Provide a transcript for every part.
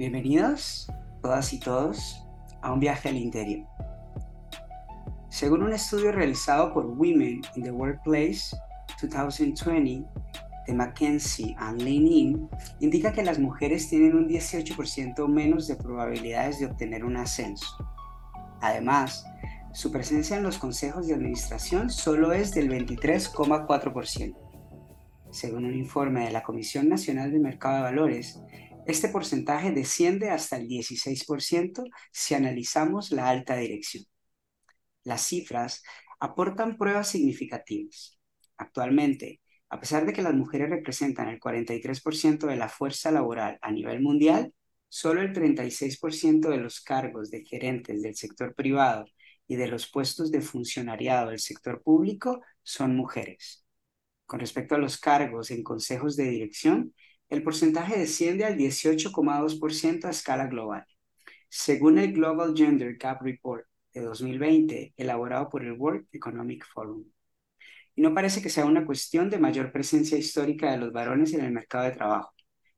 Bienvenidos, todas y todos, a un viaje al interior. Según un estudio realizado por Women in the Workplace 2020 de McKinsey and Lean indica que las mujeres tienen un 18% menos de probabilidades de obtener un ascenso. Además, su presencia en los consejos de administración solo es del 23,4%. Según un informe de la Comisión Nacional del Mercado de Valores, este porcentaje desciende hasta el 16% si analizamos la alta dirección. Las cifras aportan pruebas significativas. Actualmente, a pesar de que las mujeres representan el 43% de la fuerza laboral a nivel mundial, solo el 36% de los cargos de gerentes del sector privado y de los puestos de funcionariado del sector público son mujeres. Con respecto a los cargos en consejos de dirección, el porcentaje desciende al 18,2% a escala global. Según el Global Gender Gap Report de 2020, elaborado por el World Economic Forum. Y no parece que sea una cuestión de mayor presencia histórica de los varones en el mercado de trabajo,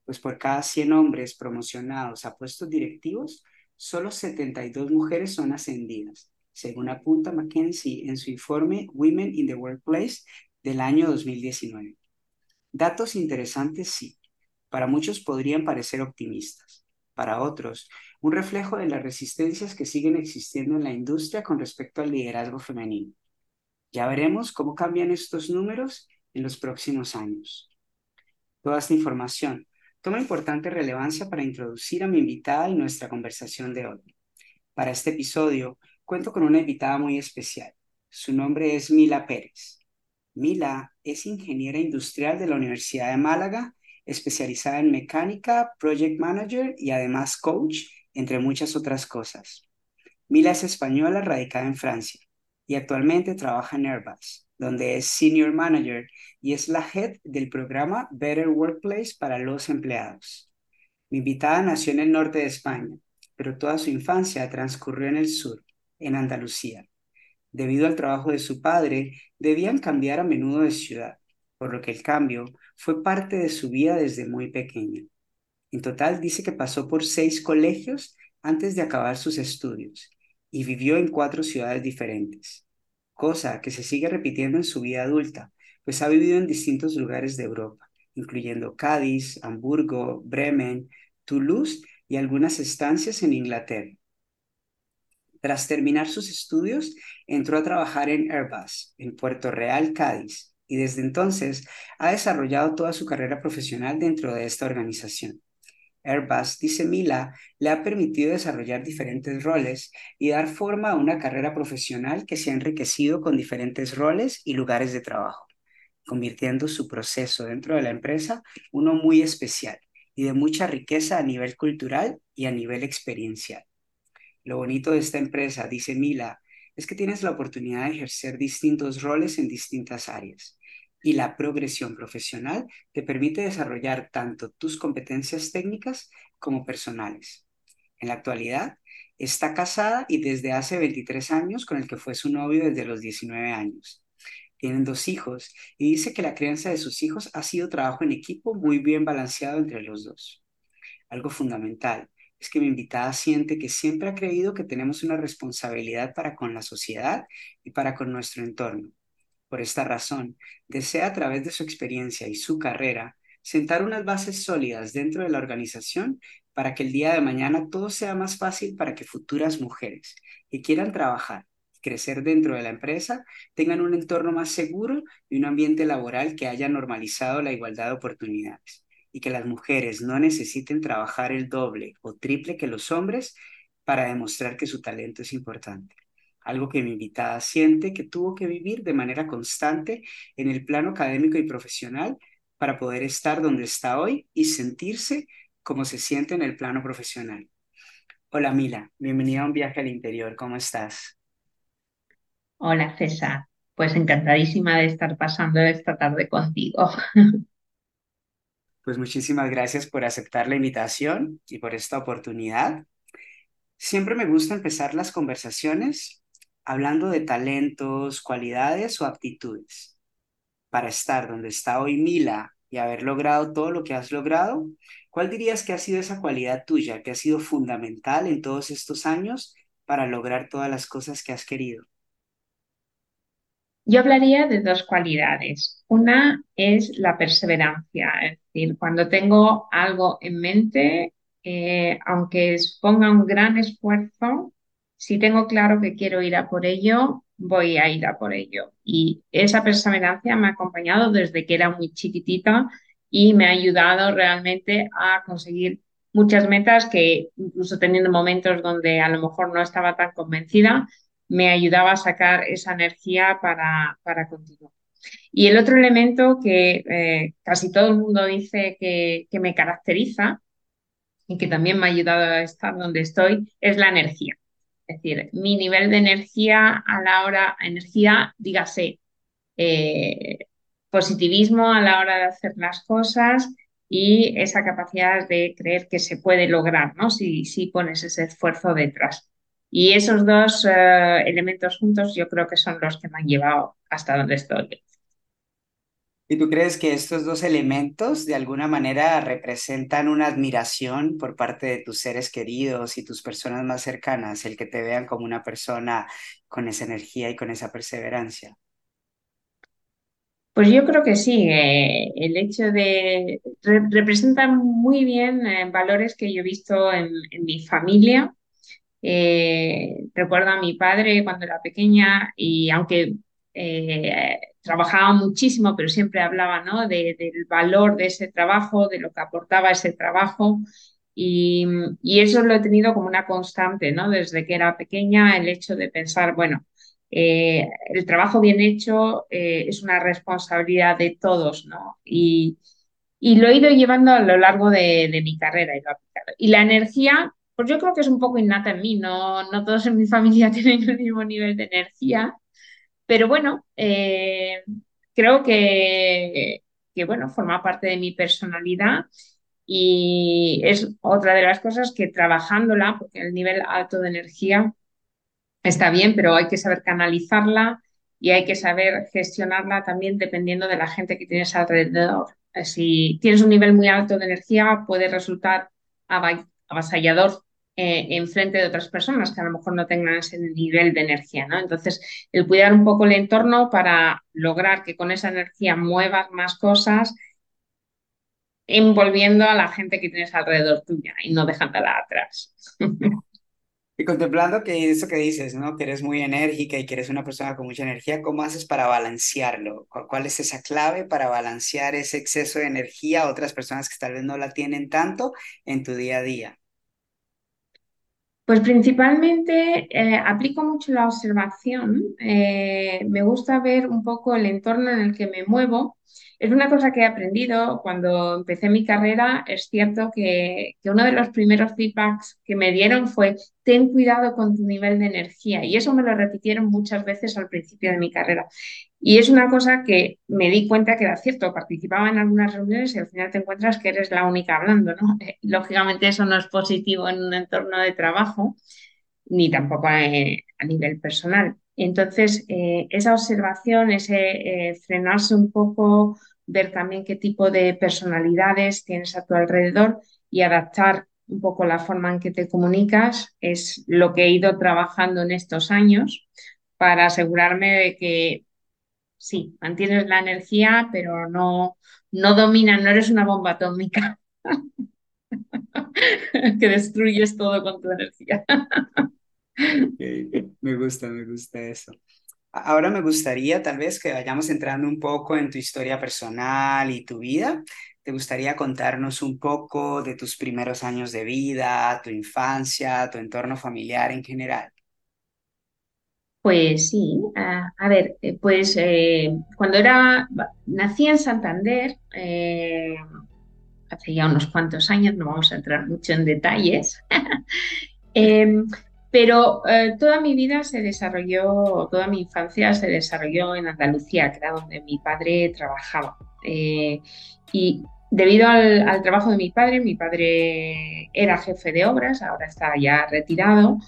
pues por cada 100 hombres promocionados a puestos directivos, solo 72 mujeres son ascendidas, según apunta McKinsey en su informe Women in the Workplace del año 2019. Datos interesantes sí, para muchos podrían parecer optimistas, para otros un reflejo de las resistencias que siguen existiendo en la industria con respecto al liderazgo femenino. Ya veremos cómo cambian estos números en los próximos años. Toda esta información toma importante relevancia para introducir a mi invitada y nuestra conversación de hoy. Para este episodio cuento con una invitada muy especial. Su nombre es Mila Pérez. Mila es ingeniera industrial de la Universidad de Málaga especializada en mecánica, project manager y además coach, entre muchas otras cosas. Mila es española radicada en Francia y actualmente trabaja en Airbus, donde es senior manager y es la head del programa Better Workplace para los empleados. Mi invitada nació en el norte de España, pero toda su infancia transcurrió en el sur, en Andalucía. Debido al trabajo de su padre, debían cambiar a menudo de ciudad por lo que el cambio fue parte de su vida desde muy pequeña. En total dice que pasó por seis colegios antes de acabar sus estudios y vivió en cuatro ciudades diferentes, cosa que se sigue repitiendo en su vida adulta, pues ha vivido en distintos lugares de Europa, incluyendo Cádiz, Hamburgo, Bremen, Toulouse y algunas estancias en Inglaterra. Tras terminar sus estudios, entró a trabajar en Airbus, en Puerto Real, Cádiz, y desde entonces ha desarrollado toda su carrera profesional dentro de esta organización. Airbus, dice Mila, le ha permitido desarrollar diferentes roles y dar forma a una carrera profesional que se ha enriquecido con diferentes roles y lugares de trabajo, convirtiendo su proceso dentro de la empresa uno muy especial y de mucha riqueza a nivel cultural y a nivel experiencial. Lo bonito de esta empresa, dice Mila, es que tienes la oportunidad de ejercer distintos roles en distintas áreas y la progresión profesional te permite desarrollar tanto tus competencias técnicas como personales. En la actualidad, está casada y desde hace 23 años con el que fue su novio desde los 19 años. Tienen dos hijos y dice que la crianza de sus hijos ha sido trabajo en equipo muy bien balanceado entre los dos. Algo fundamental es que mi invitada siente que siempre ha creído que tenemos una responsabilidad para con la sociedad y para con nuestro entorno por esta razón, desea a través de su experiencia y su carrera sentar unas bases sólidas dentro de la organización para que el día de mañana todo sea más fácil para que futuras mujeres que quieran trabajar y crecer dentro de la empresa tengan un entorno más seguro y un ambiente laboral que haya normalizado la igualdad de oportunidades y que las mujeres no necesiten trabajar el doble o triple que los hombres para demostrar que su talento es importante algo que mi invitada siente que tuvo que vivir de manera constante en el plano académico y profesional para poder estar donde está hoy y sentirse como se siente en el plano profesional. Hola Mila, bienvenida a un viaje al interior, ¿cómo estás? Hola César, pues encantadísima de estar pasando esta tarde contigo. Pues muchísimas gracias por aceptar la invitación y por esta oportunidad. Siempre me gusta empezar las conversaciones hablando de talentos, cualidades o aptitudes. Para estar donde está hoy Mila y haber logrado todo lo que has logrado, ¿cuál dirías que ha sido esa cualidad tuya que ha sido fundamental en todos estos años para lograr todas las cosas que has querido? Yo hablaría de dos cualidades. Una es la perseverancia, es decir, cuando tengo algo en mente, eh, aunque ponga un gran esfuerzo, si tengo claro que quiero ir a por ello, voy a ir a por ello. Y esa perseverancia me ha acompañado desde que era muy chiquitita y me ha ayudado realmente a conseguir muchas metas que incluso teniendo momentos donde a lo mejor no estaba tan convencida, me ayudaba a sacar esa energía para, para continuar. Y el otro elemento que eh, casi todo el mundo dice que, que me caracteriza y que también me ha ayudado a estar donde estoy es la energía. Es decir, mi nivel de energía a la hora, energía, dígase, eh, positivismo a la hora de hacer las cosas y esa capacidad de creer que se puede lograr, ¿no? Si, si pones ese esfuerzo detrás. Y esos dos eh, elementos juntos yo creo que son los que me han llevado hasta donde estoy. ¿Y tú crees que estos dos elementos de alguna manera representan una admiración por parte de tus seres queridos y tus personas más cercanas, el que te vean como una persona con esa energía y con esa perseverancia? Pues yo creo que sí, eh, el hecho de representan muy bien eh, valores que yo he visto en, mi familia eh, recuerdo a mi padre cuando era pequeña y aunque trabajaba muchísimo, pero siempre hablaba ¿no? del valor de ese trabajo, de lo que aportaba ese trabajo. Y, eso lo he tenido como una constante, ¿no? Desde que era pequeña, el hecho de pensar, bueno, eh, el trabajo bien hecho es una responsabilidad de todos, ¿no? Y, lo he ido llevando a lo largo de, de mi carrera. Y la energía pues yo creo que es un poco innata en mí, no, no todos en mi familia tienen el mismo nivel de energía, pero bueno, eh, creo que, que, bueno, forma parte de mi personalidad y es otra de las cosas que trabajándola, porque el nivel alto de energía está bien, pero hay que saber canalizarla y hay que saber gestionarla también dependiendo de la gente que tienes alrededor. Si tienes un nivel muy alto de energía, puede resultar avasallador eh, en frente de otras personas que a lo mejor no tengan ese nivel de energía, ¿no? Entonces, el cuidar un poco el entorno para lograr que con esa energía muevas más cosas, envolviendo a la gente que tienes alrededor tuya y no dejándola atrás. Y contemplando que eso que dices, ¿no? Que eres muy enérgica y que eres una persona con mucha energía, ¿cómo haces para balancearlo? ¿Cuál es esa clave para balancear ese exceso de energía a otras personas que tal vez no la tienen tanto en tu día a día? Pues principalmente eh, aplico mucho la observación. Eh, me gusta ver un poco el entorno en el que me muevo. Es una cosa que he aprendido cuando empecé mi carrera. Es cierto que, que uno de los primeros feedbacks que me dieron fue ten cuidado con tu nivel de energía. Y eso me lo repitieron muchas veces al principio de mi carrera. Y es una cosa que me di cuenta que era cierto. Participaba en algunas reuniones y al final te encuentras que eres la única hablando. Eh, lógicamente eso no es positivo en un entorno de trabajo, ni tampoco a, nivel personal. Entonces, eh, esa observación, ese eh, frenarse un poco, ver también qué tipo de personalidades tienes a tu alrededor y adaptar un poco la forma en que te comunicas, es lo que he ido trabajando en estos años para asegurarme de que sí, mantienes la energía, pero no, no dominas, no eres una bomba atómica que destruyes todo con tu energía. Me gusta, me gusta eso. Ahora me gustaría tal vez que vayamos entrando un poco en tu historia personal y tu vida. ¿Te gustaría contarnos un poco de tus primeros años de vida, tu infancia, tu entorno familiar en general? Pues sí, a, ver, eh, pues eh, cuando era, nací en Santander, eh, hace ya unos cuantos años, no vamos a entrar mucho en detalles, em, pero toda mi vida se desarrolló, toda mi infancia se desarrolló en Andalucía, que era donde mi padre trabajaba. y debido al, al trabajo de mi padre, mi padre era jefe de obras, ahora está ya retirado,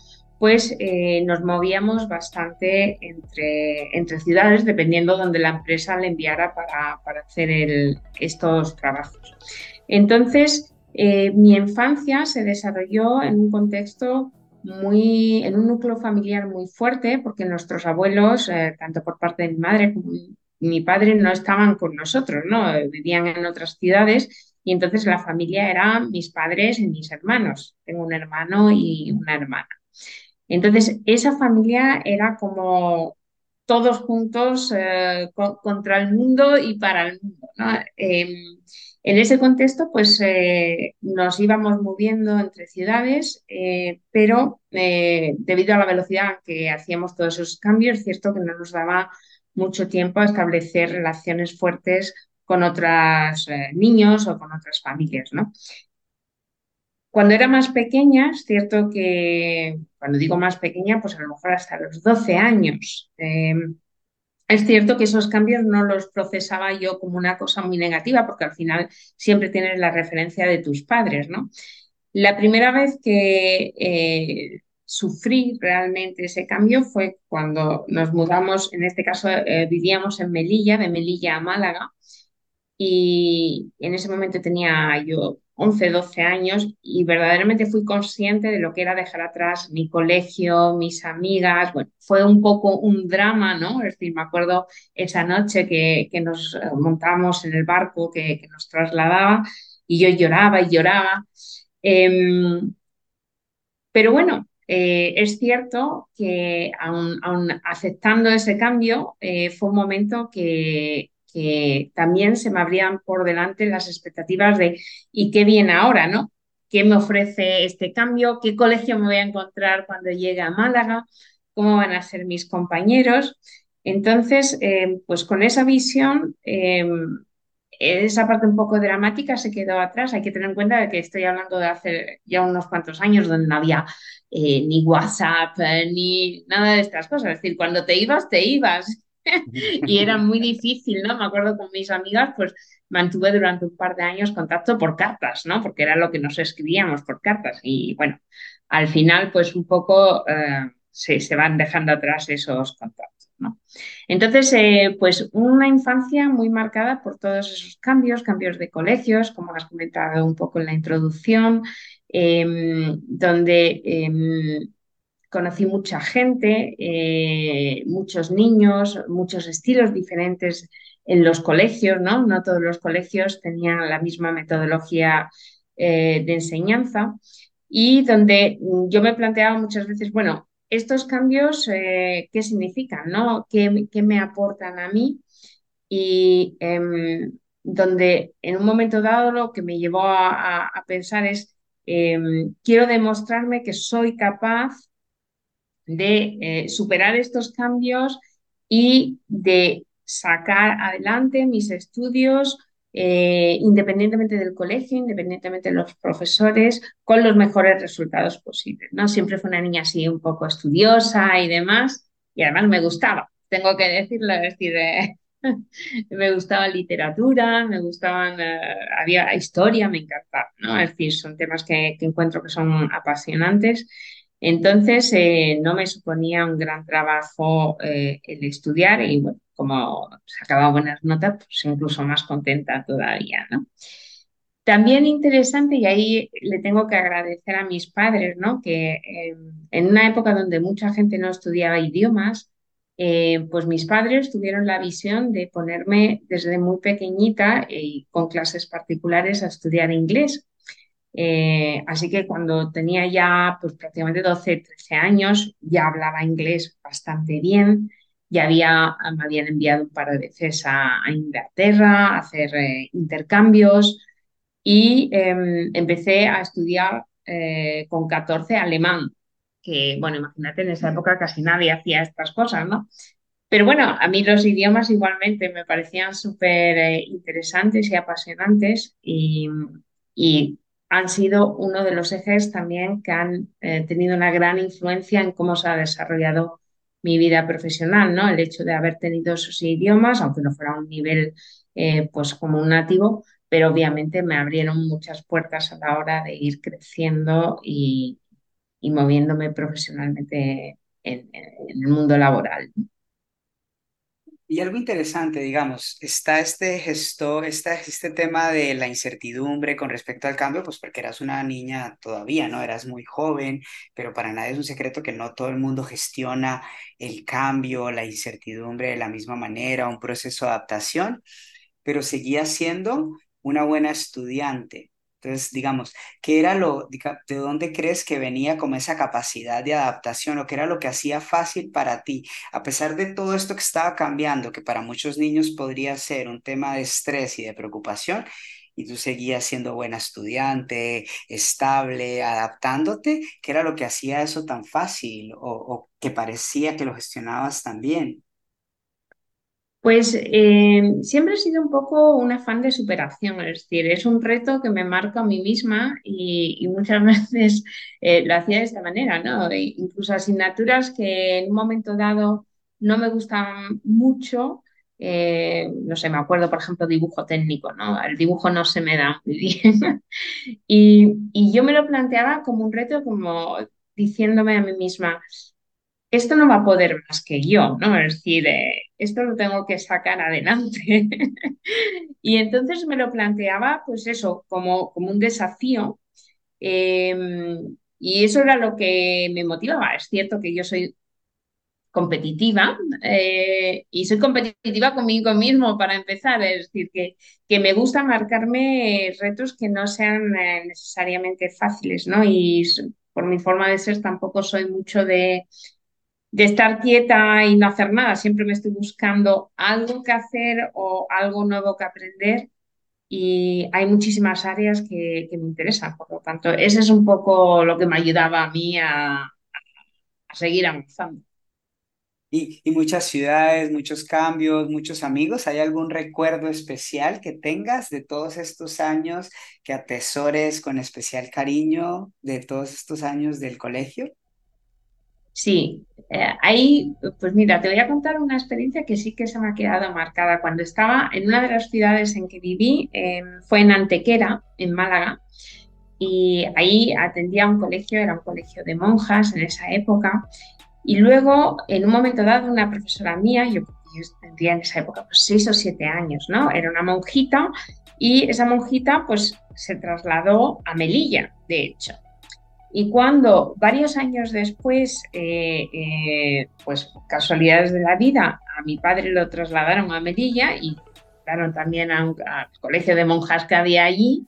pues eh, nos movíamos bastante entre, entre ciudades, dependiendo donde la empresa le enviara para, para hacer estos trabajos. Entonces, eh, mi infancia se desarrolló en un contexto muy, en un núcleo familiar muy fuerte, porque nuestros abuelos, eh, tanto por parte de mi madre como mi padre, no estaban con nosotros, ¿no? Vivían en otras ciudades y entonces la familia era mis padres y mis hermanos. Tengo un hermano y una hermana. Entonces, esa familia era como todos juntos eh, contra el mundo y para el mundo. Em, en ese contexto, pues eh, nos íbamos moviendo entre ciudades, eh, pero debido a la velocidad que hacíamos todos esos cambios, es cierto que no nos daba mucho tiempo a establecer relaciones fuertes con otros niños o con otras familias. ¿no? Cuando era más pequeña, es cierto que, cuando digo más pequeña, pues a lo mejor hasta los 12 años, em, es cierto que esos cambios no los procesaba yo como una cosa muy negativa, porque al final siempre tienes la referencia de tus padres, ¿no? La primera vez que eh, sufrí realmente ese cambio fue cuando nos mudamos, en este caso eh, vivíamos en Melilla, de Melilla a Málaga, y en ese momento tenía yo 11, 12 años y verdaderamente fui consciente de lo que era dejar atrás mi colegio, mis amigas. Bueno, fue un poco un drama, ¿no? Es decir, me acuerdo esa noche que, que nos eh, montamos en el barco que, que, nos trasladaba y yo lloraba y lloraba. Em, pero bueno, eh, es cierto que aún, aceptando ese cambio, eh, fue un momento que, que también se me abrían por delante las expectativas de ¿y qué viene ahora, no? ¿Qué me ofrece este cambio? ¿Qué colegio me voy a encontrar cuando llegue a Málaga? ¿Cómo van a ser mis compañeros? Entonces, eh, pues con esa visión, eh, esa parte un poco dramática se quedó atrás. Hay que tener en cuenta de que estoy hablando de hace ya unos cuantos años donde no había eh, ni WhatsApp ni nada de estas cosas. Es decir, cuando te ibas, te ibas. y era muy difícil, ¿no? Me acuerdo con mis amigas, pues mantuve durante un par de años contacto por cartas, ¿no? Porque era lo que nos escribíamos por cartas. Y bueno, al final, pues un poco eh, se, se, van dejando atrás esos contactos, ¿no? Entonces, eh, pues una infancia muy marcada por todos esos cambios, cambios de colegios, como has comentado un poco en la introducción, em, donde em, conocí mucha gente, eh, muchos niños, muchos estilos diferentes en los colegios, ¿no? No todos los colegios tenían la misma metodología eh, de enseñanza y donde yo me planteaba muchas veces, bueno, estos cambios, eh, ¿qué significan? ¿no? ¿Qué, ¿Qué, me aportan a mí? Y em, donde en un momento dado lo que me llevó a, a pensar es, em, quiero demostrarme que soy capaz de eh, superar estos cambios y de sacar adelante mis estudios eh, independientemente del colegio, independientemente de los profesores, con los mejores resultados posibles. ¿no? Siempre fue una niña así un poco estudiosa y demás, y además me gustaba, tengo que decirlo, es decir, eh, me gustaba literatura, me gustaban, había historia, me encantaba, ¿no? Es decir, son temas que, que encuentro que son apasionantes entonces, eh, no me suponía un gran trabajo eh, el estudiar y, bueno, como sacaba buenas notas, pues incluso más contenta todavía. También interesante, y ahí le tengo que agradecer a mis padres, ¿no? Que em, en una época donde mucha gente no estudiaba idiomas, eh, pues mis padres tuvieron la visión de ponerme desde muy pequeñita y con clases particulares a estudiar inglés. Eh, así que cuando tenía ya pues, prácticamente 12, 13 años, ya hablaba inglés bastante bien, ya había, me habían enviado un par de veces a, Inglaterra a hacer eh, intercambios y em, empecé a estudiar eh, con 14 alemán, que bueno, imagínate, en esa época casi nadie hacía estas cosas, ¿no? Pero bueno, a mí los idiomas igualmente me parecían súper interesantes y apasionantes y, han sido uno de los ejes también que han eh, tenido una gran influencia en cómo se ha desarrollado mi vida profesional, ¿no? El hecho de haber tenido esos idiomas, aunque no fuera a un nivel eh, pues como un nativo, pero obviamente me abrieron muchas puertas a la hora de ir creciendo y, moviéndome profesionalmente en, el mundo laboral. Y algo interesante, digamos, está este gesto, está este tema de la incertidumbre con respecto al cambio, pues porque eras una niña todavía, ¿no? Eras muy joven, pero para nadie es un secreto que no todo el mundo gestiona el cambio, la incertidumbre de la misma manera, un proceso de adaptación, pero seguía siendo una buena estudiante. Entonces, digamos, ¿qué era lo, de dónde crees que venía como esa capacidad de adaptación o qué era lo que hacía fácil para ti? A pesar de todo esto que estaba cambiando, que para muchos niños podría ser un tema de estrés y de preocupación, y tú seguías siendo buena estudiante, estable, adaptándote, ¿qué era lo que hacía eso tan fácil o, o que parecía que lo gestionabas tan bien? Pues eh, siempre he sido un poco un afán de superación, es decir, es un reto que me marco a mí misma y, muchas veces eh, lo hacía de esta manera, ¿no? E incluso asignaturas que en un momento dado no me gustaban mucho, eh, no sé, me acuerdo, por ejemplo, dibujo técnico, ¿no? El dibujo no se me da muy bien. y yo me lo planteaba como un reto, como diciéndome a mí misma, esto no va a poder más que yo, ¿no? Es decir, eh, esto lo tengo que sacar adelante. y entonces me lo planteaba, pues eso, como, como un desafío. Em, y eso era lo que me motivaba. Es cierto que yo soy competitiva eh, y soy competitiva conmigo mismo para empezar, es decir, que, que me gusta marcarme retos que no sean eh, necesariamente fáciles, ¿no? Y por mi forma de ser tampoco soy mucho de, de estar quieta y no hacer nada. Siempre me estoy buscando algo que hacer o algo nuevo que aprender y hay muchísimas áreas que, me interesan. Por lo tanto, ese es un poco lo que me ayudaba a mí a, seguir avanzando. Y, y, muchas ciudades, muchos cambios, muchos amigos. ¿Hay algún recuerdo especial que tengas de todos estos años que atesores con especial cariño de todos estos años del colegio? Sí, eh, ahí, pues mira, te voy a contar una experiencia que sí que se me ha quedado marcada. Cuando estaba en una de las ciudades en que viví, em, fue en Antequera, en Málaga, y ahí atendía un colegio, era un colegio de monjas en esa época, y luego, en un momento dado, una profesora mía, yo, yo tendría en esa época pues seis o siete años, ¿no? Era una monjita, y esa monjita pues se trasladó a Melilla, de hecho. Y cuando varios años después, eh, eh, pues casualidades de la vida, a mi padre lo trasladaron a Melilla y claro, también al colegio de monjas que había allí,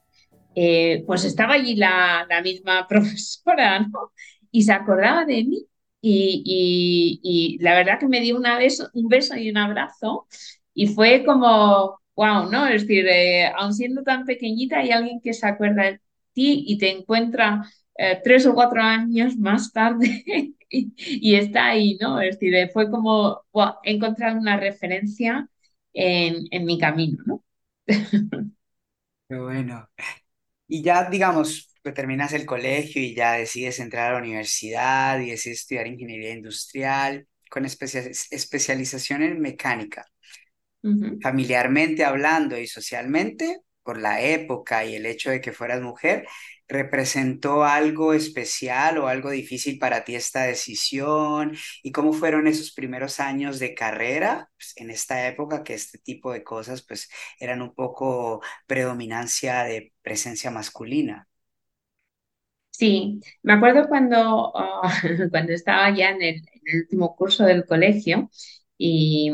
eh, pues estaba allí la, misma profesora, ¿no? Y se acordaba de mí. Y, la verdad que me dio una beso, un beso y un abrazo. Y fue como, wow, ¿no? Es decir, aun siendo tan pequeñita, hay alguien que se acuerda de ti y te encuentra eh, tres o cuatro años más tarde y, está ahí, ¿no? Es decir, fue como he encontrado una referencia en, en mi camino, ¿no? Qué bueno. Y ya, digamos, que terminas el colegio y ya decides entrar a la universidad y decides estudiar ingeniería industrial con especialización en mecánica. Familiarmente hablando y socialmente, por la época y el hecho de que fueras mujer, ¿representó algo especial o algo difícil para ti esta decisión? ¿Y cómo fueron esos primeros años de carrera pues, en esta época que este tipo de cosas pues eran un poco predominancia de presencia masculina? Sí, me acuerdo cuando, ah, cuando estaba ya en el, en el último curso del colegio y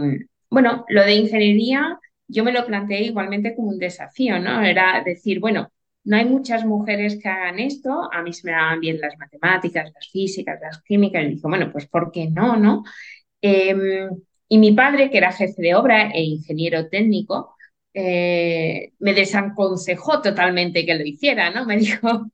bueno, lo de ingeniería yo me lo planteé igualmente como un desafío, ¿no? Era decir, bueno, no hay muchas mujeres que hagan esto, a mí se me daban bien las matemáticas, las físicas, las químicas, y dije, bueno, pues ¿por qué no, no? Em, y mi padre, que era jefe de obra e ingeniero técnico, eh, me desaconsejó totalmente que lo hiciera, ¿no? Me dijo,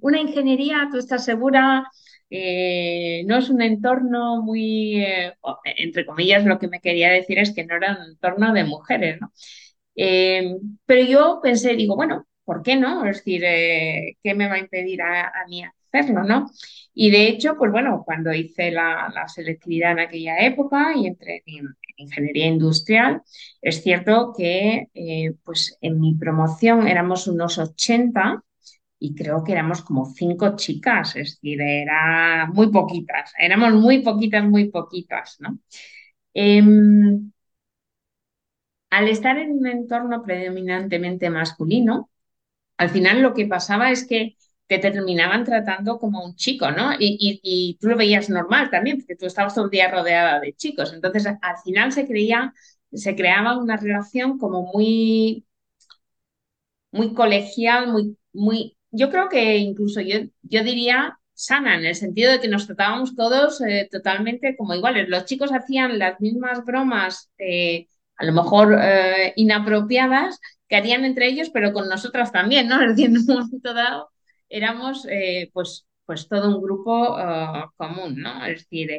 una ingeniería, ¿tú estás segura? Eh, no es un entorno muy, eh, entre comillas, lo que me quería decir es que no era un entorno de mujeres, ¿no? Eh, pero yo pensé, digo, bueno, ¿por qué no? Es decir, ¿qué me va a impedir a, mí hacerlo, no? Y de hecho, pues bueno, cuando hice la, selectividad en aquella época y entré en, ingeniería industrial, es cierto que pues en mi promoción éramos unos 80 y creo que éramos como cinco chicas, es decir, era muy poquitas, éramos muy poquitas, muy poquitas, ¿no? Em, al estar en un entorno predominantemente masculino, al final lo que pasaba es que te terminaban tratando como un chico, ¿no? Y, tú lo veías normal también, porque tú estabas todo el día rodeada de chicos. Entonces, al final se creía, se creaba una relación como muy, muy colegial, muy, muy, yo creo que incluso yo, yo diría sana, en el sentido de que nos tratábamos todos eh, totalmente como iguales. Los chicos hacían las mismas bromas, eh, a lo mejor eh, inapropiadas, que harían entre ellos, pero con nosotras también, ¿no? Es decir, en un momento dado éramos pues, pues todo un grupo común, ¿no? Es decir,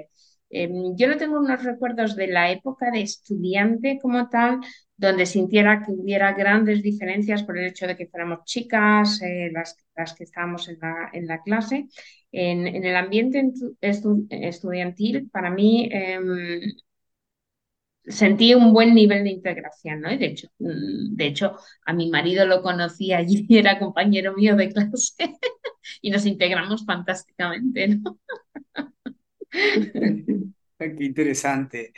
em, yo no tengo unos recuerdos de la época de estudiante como tal, donde sintiera que hubiera grandes diferencias por el hecho de que fuéramos chicas, eh, las, las, que estábamos en la, en la clase. En, en, el ambiente estudiantil, para mí, em, sentí un buen nivel de integración, ¿no? Y de hecho, mm, de hecho, a mi marido lo conocía allí era compañero mío de clase y nos integramos fantásticamente, ¿no? Qué interesante.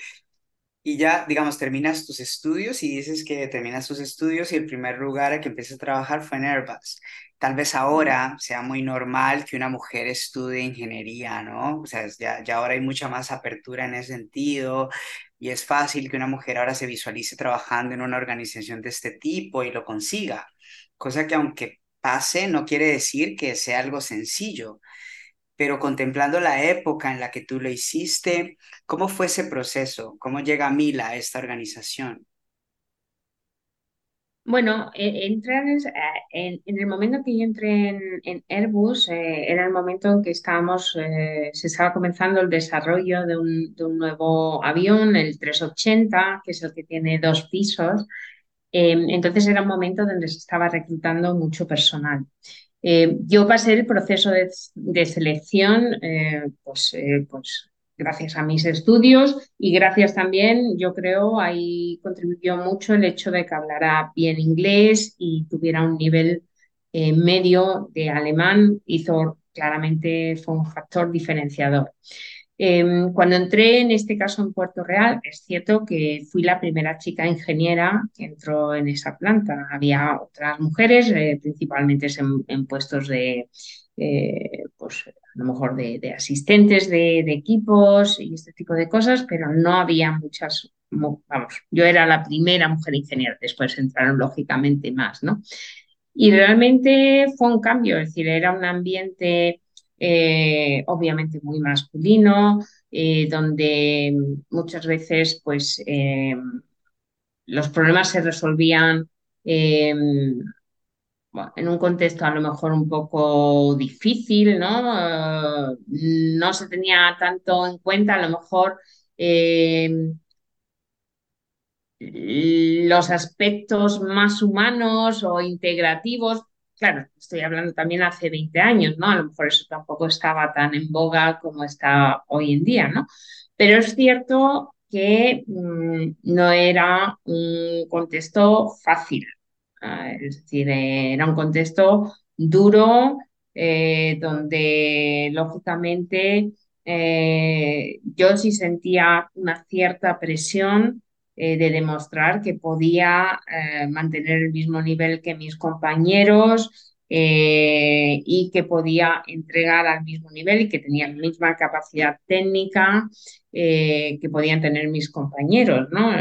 Y ya, digamos, terminas tus estudios y dices que terminas tus estudios y el primer lugar a que empiezas a trabajar fue en Airbus. Tal vez ahora sea muy normal que una mujer estudie ingeniería, ¿no? O sea, ya, ya ahora hay mucha más apertura en ese sentido y es fácil que una mujer ahora se visualice trabajando en una organización de este tipo y lo consiga. Cosa que aunque pase, no quiere decir que sea algo sencillo pero contemplando la época en la que tú lo hiciste, ¿cómo fue ese proceso? ¿Cómo llega Mila a esta organización? Bueno, e, entrar en, el momento que yo entré en, Airbus, eh, era el momento en que estábamos, eh, se estaba comenzando el desarrollo de un, nuevo avión, el 380, que es el que tiene dos pisos. Em, entonces era un momento donde se estaba reclutando mucho personal. Eh, yo pasé el proceso de, selección, eh, pues, eh, pues, gracias a mis estudios y gracias también, yo creo, ahí contribuyó mucho el hecho de que hablara bien inglés y tuviera un nivel medio de alemán, hizo claramente, fue un factor diferenciador. Em, cuando entré en este caso en Puerto Real, es cierto que fui la primera chica ingeniera que entró en esa planta. Había otras mujeres, eh, principalmente en, puestos de, eh, pues a lo mejor de, asistentes de, equipos y este tipo de cosas, pero no había muchas, vamos, yo era la primera mujer ingeniera, después entraron lógicamente más, ¿no? Y realmente fue un cambio, es decir, era un ambiente eh, obviamente muy masculino, eh, donde muchas veces pues, eh, los problemas se resolvían en un contexto a lo mejor un poco difícil, ¿no? no se tenía tanto en cuenta a lo mejor los aspectos más humanos o integrativos claro, estoy hablando también hace 20 años, ¿no? A lo mejor eso tampoco estaba tan en boga como está hoy en día, ¿no? Pero es cierto que mm, no era un contexto fácil, ah, es decir, era un contexto duro, eh, donde lógicamente eh, yo sí sentía una cierta presión eh, de demostrar que podía eh, mantener el mismo nivel que mis compañeros eh, y que podía entregar al mismo nivel y que tenía la misma capacidad técnica que podían tener mis compañeros. ¿no?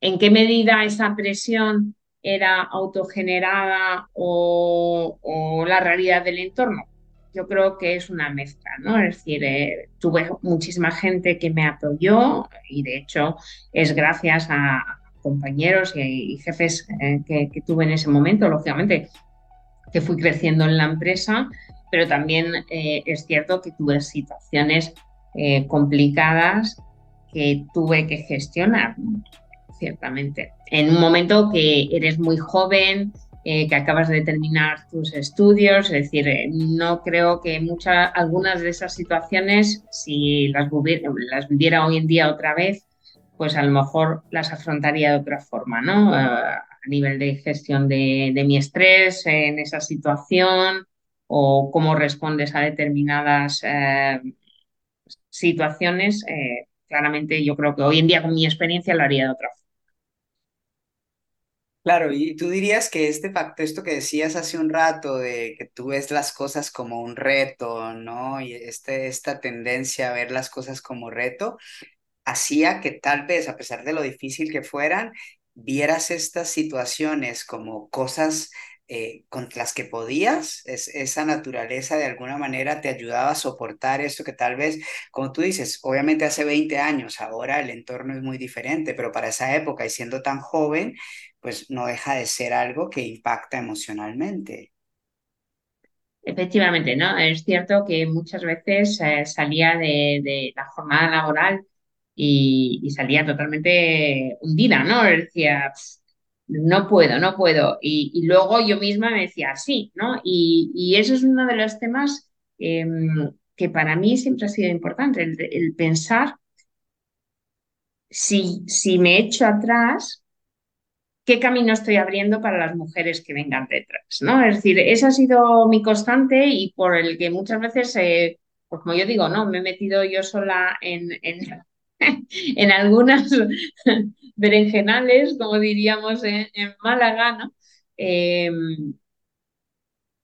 ¿En qué medida esa presión era autogenerada o la realidad del entorno? Yo creo que es una mezcla, ¿no? Es decir, eh, tuve muchísima gente que me apoyó y de hecho es gracias a compañeros y, jefes eh, que, tuve en ese momento, lógicamente, que fui creciendo en la empresa, pero también eh, es cierto que tuve situaciones complicadas que tuve que gestionar, ciertamente. En un momento que eres muy joven, eh, que acabas de terminar tus estudios, es decir, eh, no creo que muchas, algunas de esas situaciones, si las, las viviera hoy en día otra vez, pues a lo mejor las afrontaría de otra forma, ¿no? Eh, a nivel de gestión de, mi estrés en esa situación o cómo respondes a determinadas eh, situaciones, claramente yo creo que hoy en día con mi experiencia lo haría de otra forma. Claro, y tú dirías que este facto, esto que decías hace un rato, de que tú ves las cosas como un reto, ¿no? Y este, esta tendencia a ver las cosas como reto, hacía que tal vez, a pesar de lo difícil que fueran, vieras estas situaciones como cosas eh, con las que podías, es, esa naturaleza de alguna manera te ayudaba a soportar esto que tal vez, como tú dices, obviamente hace 20 años, ahora el entorno es muy diferente, pero para esa época y siendo tan joven, pues no deja de ser algo que impacta emocionalmente. Efectivamente, ¿no? Es cierto que muchas veces eh, salía de, de, la jornada laboral y, salía totalmente hundida, ¿no? Decía, no puedo, no puedo. Y, luego yo misma me decía, sí, ¿no? Y, eso es uno de los temas em, que para mí siempre ha sido importante, el, pensar si, si me echo atrás, qué camino estoy abriendo para las mujeres que vengan detrás, ¿no? Es decir, esa ha sido mi constante y por el que muchas veces, eh, pues como yo digo, ¿no? Me he metido yo sola en, en algunas berenjenales, como diríamos en, Málaga, ¿no? Em,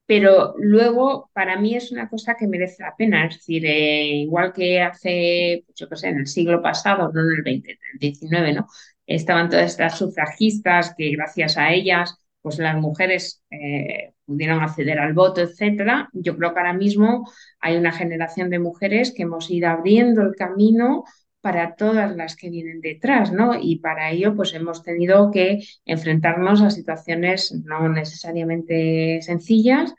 pero luego para mí es una cosa que merece la pena, es decir, eh, igual que hace, pues yo qué sé, en el siglo pasado, no en el 20, en el 19, ¿no? Estaban todas estas sufragistas que gracias a ellas, pues las mujeres eh, pudieron acceder al voto, etcétera. Yo creo que ahora mismo hay una generación de mujeres que hemos ido abriendo el camino para todas las que vienen detrás, ¿no? Y para ello, pues hemos tenido que enfrentarnos a situaciones no necesariamente sencillas,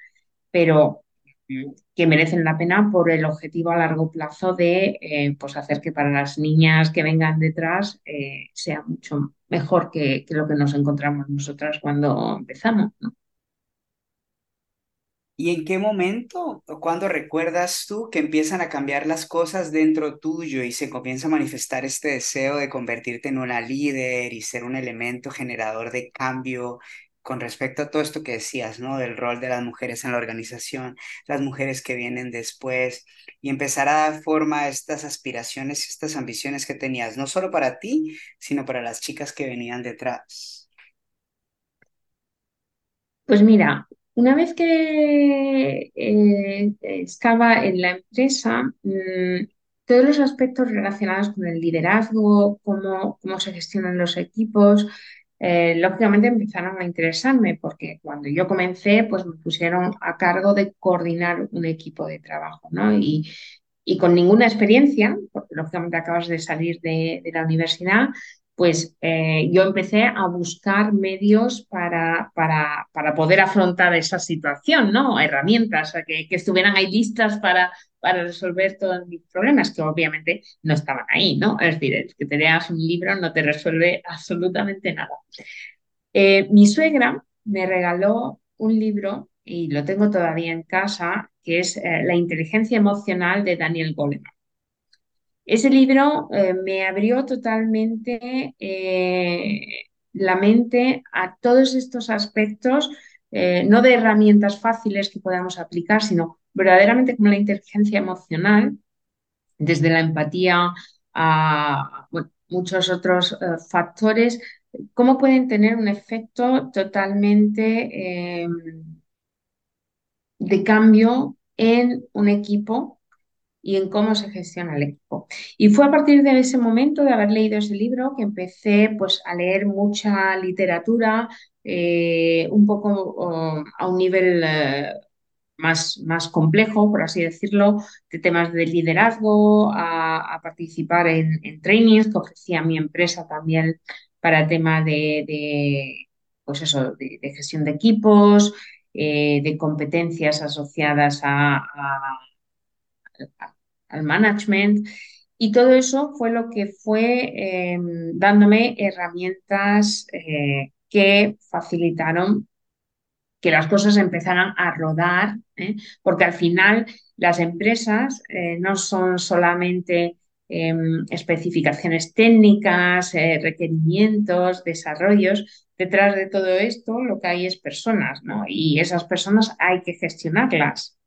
pero que merecen la pena por el objetivo a largo plazo de eh, pues hacer que para las niñas que vengan detrás eh, sea mucho mejor que, lo que nos encontramos nosotras cuando empezamos. ¿Y en qué momento o cuándo recuerdas tú que empiezan a cambiar las cosas dentro tuyo y se comienza a manifestar este deseo de convertirte en una líder y ser un elemento generador de cambio con respecto a todo esto que decías, ¿no? Del rol de las mujeres en la organización, las mujeres que vienen después y empezar a dar forma a estas aspiraciones, estas ambiciones que tenías, no solo para ti, sino para las chicas que venían detrás. Pues mira, una vez que eh, estaba en la empresa, mm, todos los aspectos relacionados con el liderazgo, cómo, cómo se gestionan los equipos, eh, lógicamente empezaron a interesarme porque cuando yo comencé, pues me pusieron a cargo de coordinar un equipo de trabajo, ¿no? Y, y con ninguna experiencia, porque lógicamente acabas de salir de, de la universidad, pues eh, yo empecé a buscar medios para, para, para, poder afrontar esa situación, ¿no? Herramientas que, que, estuvieran ahí listas para, para resolver todos mis problemas, que obviamente no estaban ahí, ¿no? Es decir, que te leas un libro no te resuelve absolutamente nada. Eh, mi suegra me regaló un libro, y lo tengo todavía en casa, que es eh, La inteligencia emocional de Daniel Goleman. Ese libro eh, me abrió totalmente eh, la mente a todos estos aspectos, eh, no de herramientas fáciles que podamos aplicar, sino verdaderamente como la inteligencia emocional, desde la empatía a muchos otros factores, cómo pueden tener un efecto totalmente de cambio en un equipo y en cómo se gestiona el equipo. Y fue a partir de ese momento, de haber leído ese libro, que empecé pues, a leer mucha literatura, eh, un poco a un nivel eh, más, más complejo, por así decirlo, de temas de liderazgo, a, participar en, trainings que ofrecía mi empresa también para temas de, pues eso, de, gestión de equipos, eh, de competencias asociadas a al management. Y todo eso fue lo que fue em, dándome herramientas eh, que facilitaron que las cosas empezaran a rodar, ¿eh? porque al final las empresas eh, no son solamente em, especificaciones técnicas, requerimientos, desarrollos. Detrás de todo esto lo que hay es personas, ¿no? Y esas personas hay que gestionarlas.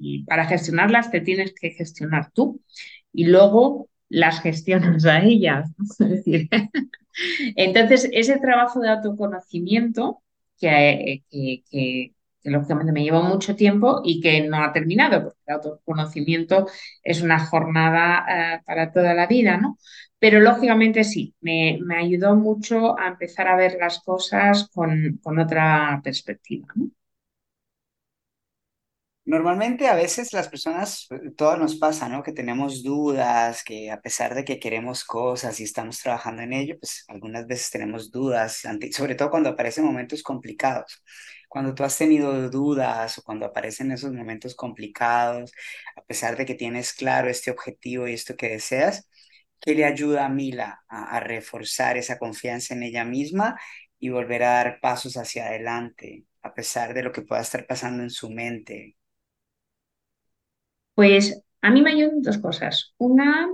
Y para gestionarlas te tienes que gestionar tú. Y luego las gestionas a ellas. entonces, ese trabajo de autoconocimiento que, que, lógicamente me llevó mucho tiempo y que no ha terminado, porque el autoconocimiento es una jornada eh, para toda la vida, ¿no? Pero lógicamente sí, me, ayudó mucho a empezar a ver las cosas con, con otra perspectiva, ¿no? Normalmente a veces las personas, eh, todo nos pasa, ¿no? Que tenemos dudas, que a pesar de que queremos cosas y estamos trabajando en ello, pues algunas veces tenemos dudas, sobre todo cuando aparecen momentos complicados. Cuando tú has tenido dudas o cuando aparecen esos momentos complicados, a pesar de que tienes claro este objetivo y esto que deseas, ¿qué le ayuda a Mila a, a reforzar esa confianza en ella misma y volver a dar pasos hacia adelante, a pesar de lo que pueda estar pasando en su mente? Pues a mí me ayudan dos cosas. Una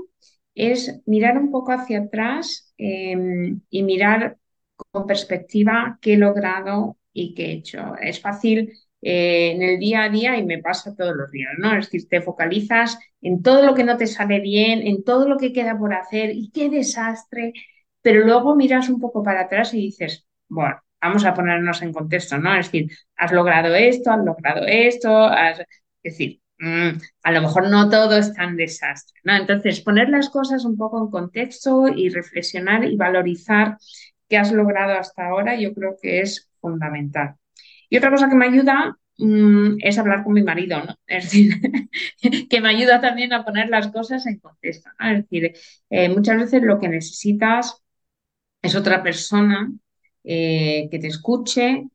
es mirar un poco hacia atrás em, y mirar con perspectiva qué he logrado y qué he hecho. Es fácil eh, en el día a día y me pasa todos los días, ¿no? Es decir, te focalizas en todo lo que no te sale bien, en todo lo que queda por hacer y qué desastre, pero luego miras un poco para atrás y dices, bueno, vamos a ponernos en contexto, ¿no? Es decir, has logrado esto, has logrado esto, es decir, Mm, a lo mejor no todo es tan desastre, ¿no? Entonces, poner las cosas un poco en contexto y reflexionar y valorizar qué has logrado hasta ahora, yo creo que es fundamental. Y otra cosa que me ayuda mm, es hablar con mi marido, ¿no? Es decir, que me ayuda también a poner las cosas en contexto. Es decir, eh, muchas veces lo que necesitas es otra persona eh, que te escuche,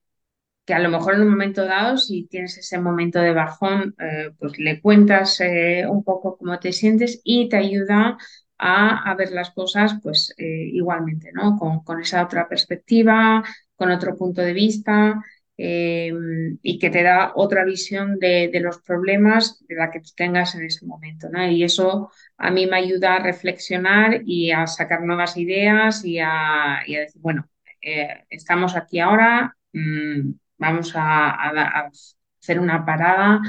que a lo mejor en un momento dado, si tienes ese momento de bajón, eh, pues le cuentas eh, un poco cómo te sientes y te ayuda a, ver las cosas pues eh, igualmente, ¿no? Con, esa otra perspectiva, con otro punto de vista y que te da otra visión de, los problemas de la que tú tengas en ese momento, ¿no? Y eso a mí me ayuda a reflexionar y a sacar nuevas ideas y a, decir, bueno, estamos aquí ahora, mm, vamos a, hacer una parada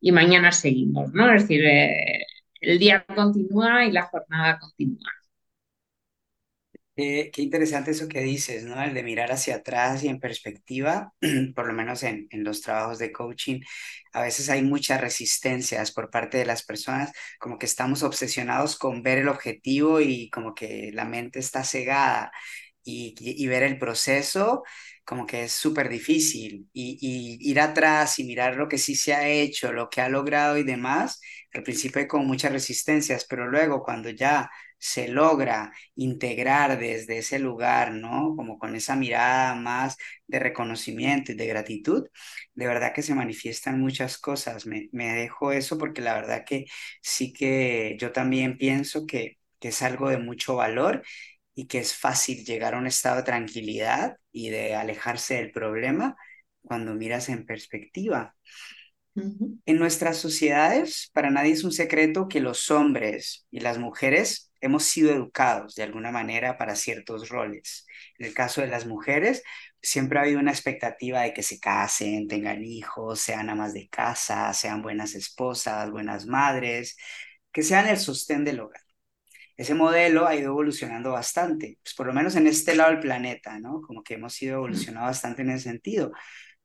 y mañana seguimos, ¿no? Es decir, eh, el día continúa y la jornada continúa. qué interesante eso que dices, ¿no? El de mirar hacia atrás y en perspectiva, por lo menos en, en, los trabajos de coaching, a veces hay muchas resistencias por parte de las personas, como que estamos obsesionados con ver el objetivo y como que la mente está cegada y, y ver el proceso como que es súper difícil y, ir atrás y mirar lo que sí se ha hecho, lo que ha logrado y demás, al principio hay como muchas resistencias, pero luego cuando ya se logra integrar desde ese lugar, ¿no? Como con esa mirada más de reconocimiento y de gratitud, de verdad que se manifiestan muchas cosas. Me, me dejo eso porque la verdad que sí que yo también pienso que, que es algo de mucho valor y que es fácil llegar a un estado de tranquilidad y de alejarse del problema cuando miras en perspectiva. En nuestras sociedades, para nadie es un secreto que los hombres y las mujeres hemos sido educados de alguna manera para ciertos roles. En el caso de las mujeres, siempre ha habido una expectativa de que se casen, tengan hijos, sean amas de casa, sean buenas esposas, buenas madres, que sean el sostén del hogar ese modelo ha ido evolucionando bastante, pues por lo menos en este lado del planeta, ¿no? Como que hemos ido evolucionando bastante en ese sentido.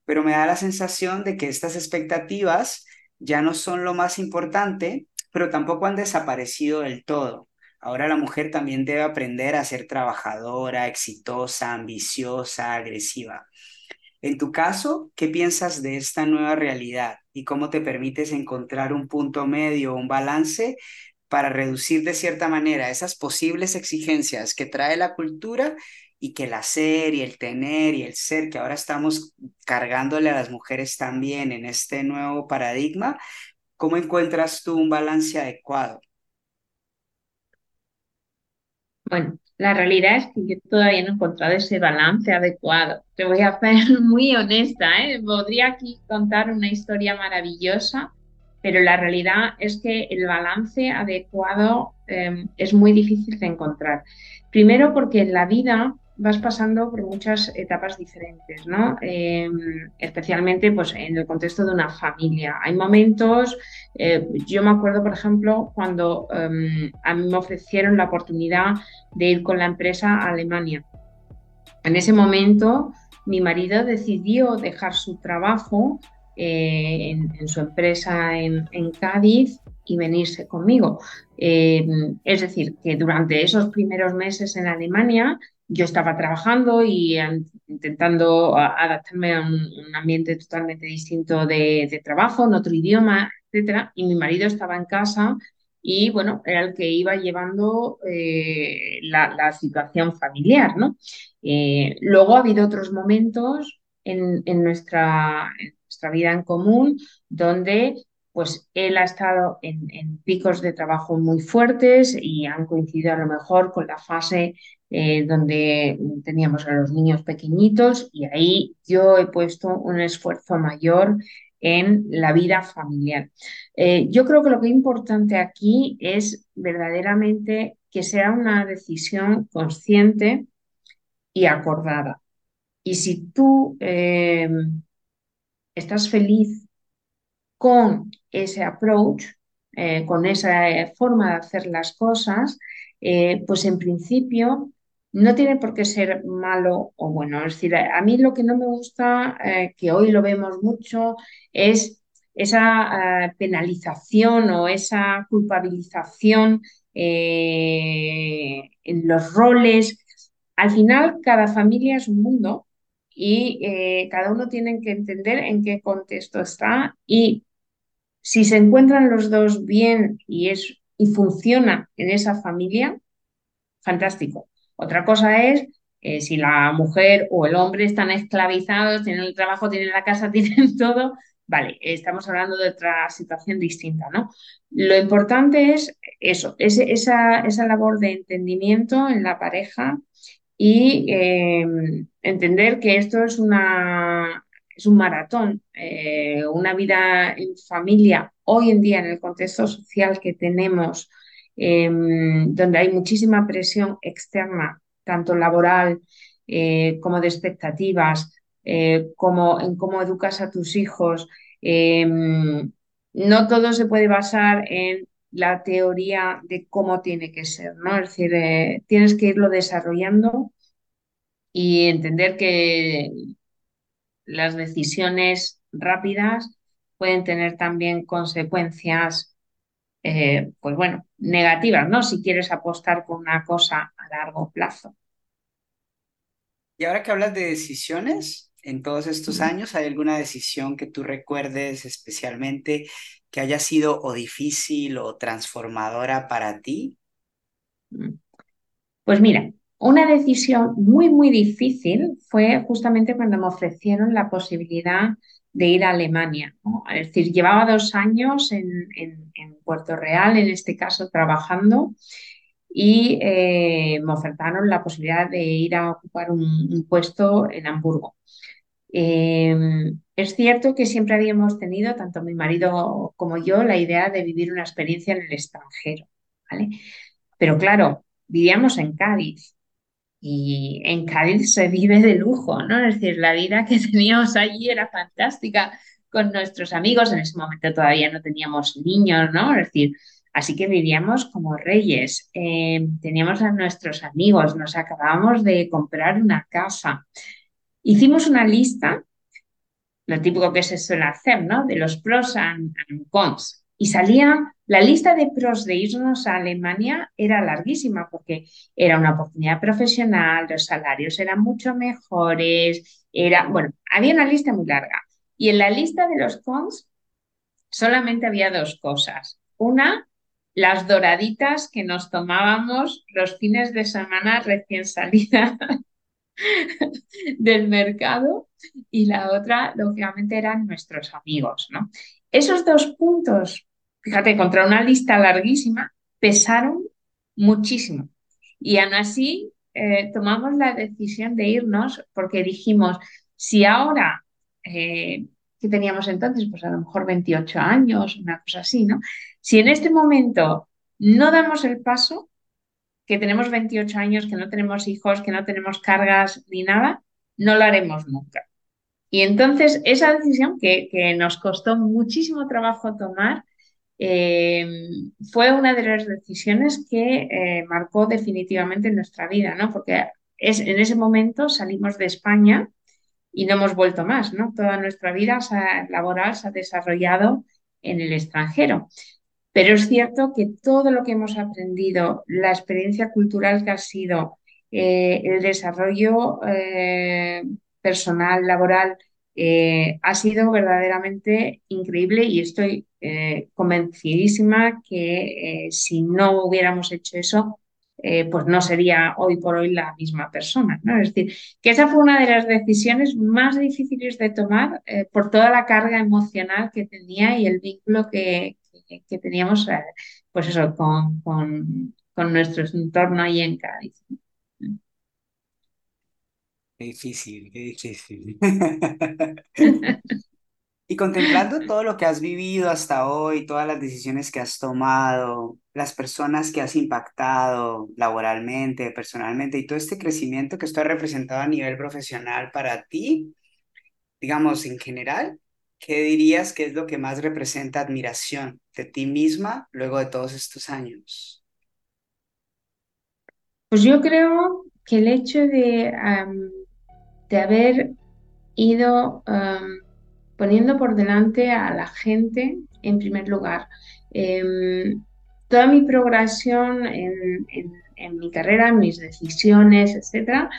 Pero me da la sensación de que estas expectativas ya no son lo más importante, pero tampoco han desaparecido del todo. Ahora la mujer también debe aprender a ser trabajadora, exitosa, ambiciosa, agresiva. En tu caso, ¿qué piensas de esta nueva realidad y cómo te permites encontrar un punto medio, un balance para reducir de cierta manera esas posibles exigencias que trae la cultura y que el hacer y el tener y el ser que ahora estamos cargándole a las mujeres también en este nuevo paradigma, ¿cómo encuentras tú un balance adecuado? Bueno, la realidad es que yo todavía no he encontrado ese balance adecuado. Te voy a ser muy honesta, ¿eh? Podría aquí contar una historia maravillosa pero la realidad es que el balance adecuado em, es muy difícil de encontrar. Primero porque en la vida vas pasando por muchas etapas diferentes, ¿no? Em, especialmente pues, en el contexto de una familia. Hay momentos, eh, yo me acuerdo, por ejemplo, cuando em, a mí me ofrecieron la oportunidad de ir con la empresa a Alemania. En ese momento, mi marido decidió dejar su trabajo eh, en, su empresa en, Cádiz y venirse conmigo. Eh, es decir, que durante esos primeros meses en Alemania yo estaba trabajando y intentando adaptarme a un, ambiente totalmente distinto de, trabajo, en otro idioma, etcétera, y mi marido estaba en casa y bueno, era el que iba llevando eh, la, situación familiar, ¿no? luego ha habido otros momentos en, nuestra, nuestra vida en común, donde pues él ha estado en, picos de trabajo muy fuertes y han coincidido a lo mejor con la fase eh, donde teníamos a los niños pequeñitos y ahí yo he puesto un esfuerzo mayor en la vida familiar. Eh, yo creo que lo que es importante aquí es verdaderamente que sea una decisión consciente y acordada. Y si tú eh, estás feliz con ese approach, eh, con esa eh, forma de hacer las cosas, eh, pues en principio no tiene por qué ser malo o bueno. Es decir, a mí lo que no me gusta, que hoy lo vemos mucho, es esa penalización o esa culpabilización en los roles. Al final, cada familia es un mundo y eh, cada uno tiene que entender en qué contexto está y si se encuentran los dos bien y, es, y funciona en esa familia, fantástico. Otra cosa es eh, si la mujer o el hombre están esclavizados, tienen el trabajo, tienen la casa, tienen todo, vale, estamos hablando de otra situación distinta, ¿no? Lo importante es eso, esa, esa labor de entendimiento en la pareja y eh, entender que esto es, una, es un maratón, eh, una vida en familia hoy en día en el contexto social que tenemos, em, donde hay muchísima presión externa, tanto laboral eh, como de expectativas, como en cómo educas a tus hijos. Em, no todo se puede basar en la teoría de cómo tiene que ser, ¿no? Es decir, eh, tienes que irlo desarrollando y entender que las decisiones rápidas pueden tener también consecuencias, eh, pues bueno, negativas, ¿no? Si quieres apostar por una cosa a largo plazo. Y ahora que hablas de decisiones, en todos estos años, ¿hay alguna decisión que tú recuerdes especialmente que haya sido o difícil o transformadora para ti? Mm. Pues mira, una decisión muy, muy difícil fue justamente cuando me ofrecieron la posibilidad de ir a Alemania. Es decir, llevaba dos años en, Puerto Real, en este caso, trabajando y eh, me ofertaron la posibilidad de ir a ocupar un puesto en Hamburgo. Em, es cierto que siempre habíamos tenido, tanto mi marido como yo, la idea de vivir una experiencia en el extranjero, ¿vale? Pero claro, vivíamos en Cádiz y en Cádiz se vive de lujo, ¿no? Es decir, la vida que teníamos allí era fantástica con nuestros amigos, en ese momento todavía no teníamos niños, ¿no? Es decir, así que vivíamos como reyes, em, teníamos a nuestros amigos, nos acabábamos de comprar una casa. Hicimos una lista, lo típico que se suele hacer, ¿no? De los pros and, cons. Y salía, la lista de pros de irnos a Alemania era larguísima porque era una oportunidad profesional, los salarios eran mucho mejores, era, bueno, había una lista muy larga. Y en la lista de los cons solamente había dos cosas. Una, las doraditas que nos tomábamos los fines de semana recién salidas del mercado y la otra, lógicamente, eran nuestros amigos. ¿no? Esos dos puntos, fíjate, contra una lista larguísima, pesaron muchísimo. Y aún así eh, tomamos la decisión de irnos porque dijimos, si ahora eh, que teníamos entonces, pues a lo mejor 28 años, una cosa así, ¿no? Si en este momento no damos el paso, que tenemos 28 años, que no tenemos hijos, que no tenemos cargas ni nada, no lo haremos nunca. Y entonces esa decisión que, nos costó muchísimo trabajo tomar, eh, fue una de las decisiones que eh, marcó definitivamente nuestra vida, ¿no? Porque es, en ese momento salimos de España y no hemos vuelto más, ¿no? Toda nuestra vida laboral se ha desarrollado en el extranjero. Pero es cierto que todo lo que hemos aprendido, la experiencia cultural que ha sido, eh, el desarrollo eh, personal, laboral, eh, ha sido verdaderamente increíble y estoy convencidísima que si no hubiéramos hecho eso, pues no sería hoy por hoy la misma persona. ¿no? Es decir, que esa fue una de las decisiones más difíciles de tomar por toda la carga emocional que tenía y el vínculo que, que, teníamos eh, pues eso, con, con, con, nuestro entorno ahí en Cádiz. Qué difícil, qué difícil. Y contemplando todo lo que has vivido hasta hoy, todas las decisiones que has tomado, las personas que has impactado laboralmente, personalmente y todo este crecimiento que esto ha representado a nivel profesional para ti, digamos, en general, ¿qué dirías que es lo que más representa admiración de ti misma luego de todos estos años? Pues yo creo que el hecho de, de haber ido poniendo por delante a la gente en primer lugar. Em, toda mi progresión en, mi carrera, en mis decisiones, etcétera,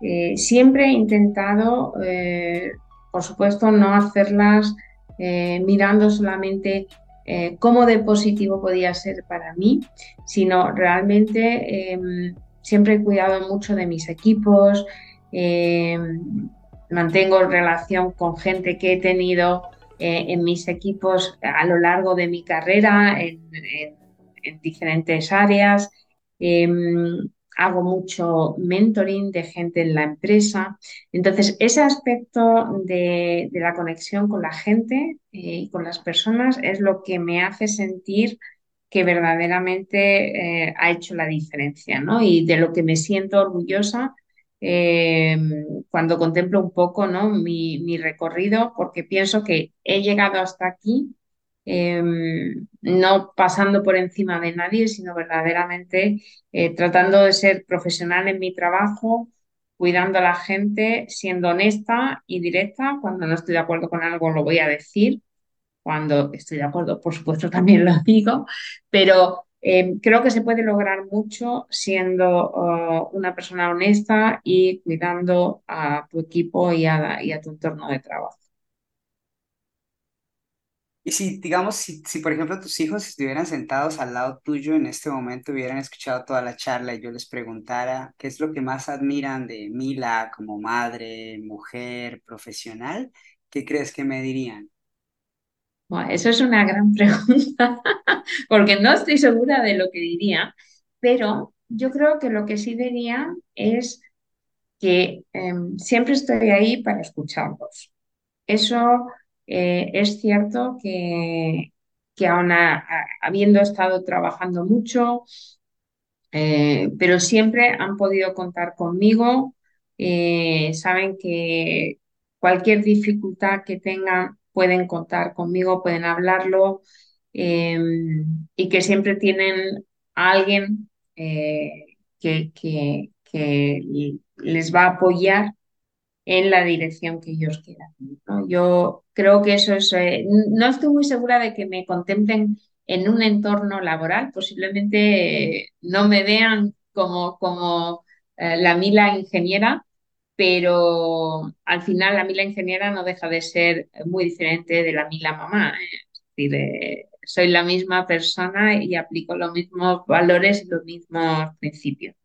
eh, siempre he intentado, eh, por supuesto, no hacerlas eh, mirando solamente cómo de positivo podía ser para mí, sino realmente em, siempre he cuidado mucho de mis equipos, em, mantengo relación con gente que he tenido eh, en mis equipos a lo largo de mi carrera en, diferentes áreas. Hago mucho mentoring de gente en la empresa. Entonces, ese aspecto de, la conexión con la gente eh, y con las personas es lo que me hace sentir que verdaderamente eh, ha hecho la diferencia, ¿no? Y de lo que me siento orgullosa eh, cuando contemplo un poco ¿no? mi, recorrido, porque pienso que he llegado hasta aquí em, no pasando por encima de nadie, sino verdaderamente eh, tratando de ser profesional en mi trabajo, cuidando a la gente, siendo honesta y directa. Cuando no estoy de acuerdo con algo lo voy a decir. Cuando estoy de acuerdo, por supuesto, también lo digo, pero Em, creo que se puede lograr mucho siendo uh, una persona honesta y cuidando a tu equipo y a, tu entorno de trabajo. Y si, digamos, si, si, por ejemplo tus hijos estuvieran sentados al lado tuyo en este momento, hubieran escuchado toda la charla y yo les preguntara qué es lo que más admiran de Mila como madre, mujer, profesional, ¿qué crees que me dirían? eso es una gran pregunta, porque no estoy segura de lo que diría, pero yo creo que lo que sí diría es que em, siempre estoy ahí para escucharlos. Eso eh, es cierto que, que aún habiendo estado trabajando mucho, eh, pero siempre han podido contar conmigo. Eh, saben que cualquier dificultad que tengan pueden contar conmigo, pueden hablarlo y que siempre tienen a alguien eh, que, que, les va a apoyar en la dirección que ellos quieran. Yo creo que eso es, eh, no estoy muy segura de que me contemplen en un entorno laboral, posiblemente eh, no me vean como, como la Mila ingeniera, pero al final la ingeniera no deja de ser muy diferente de la mí la mamá. ¿eh? Es decir, eh, soy la misma persona y aplico los mismos valores y los mismos principios.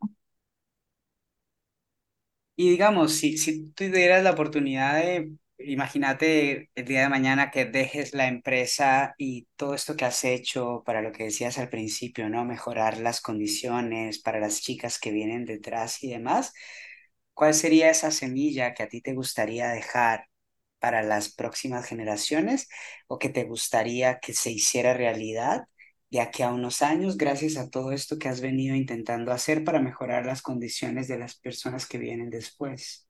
Y digamos, si, si tú tuvieras la oportunidad de, imagínate el día de mañana que dejes la empresa y todo esto que has hecho para lo que decías al principio, ¿no? Mejorar las condiciones para las chicas que vienen detrás y demás ¿Cuál sería esa semilla que a ti te gustaría dejar para las próximas generaciones o que te gustaría que se hiciera realidad de aquí a unos años gracias a todo esto que has venido intentando hacer para mejorar las condiciones de las personas que vienen después?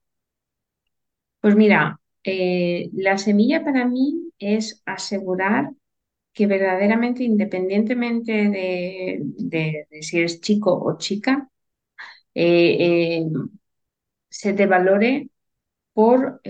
Pues mira, eh, la semilla para mí es asegurar que verdaderamente, independientemente de, si eres chico o chica, eh, eh, se te valore por,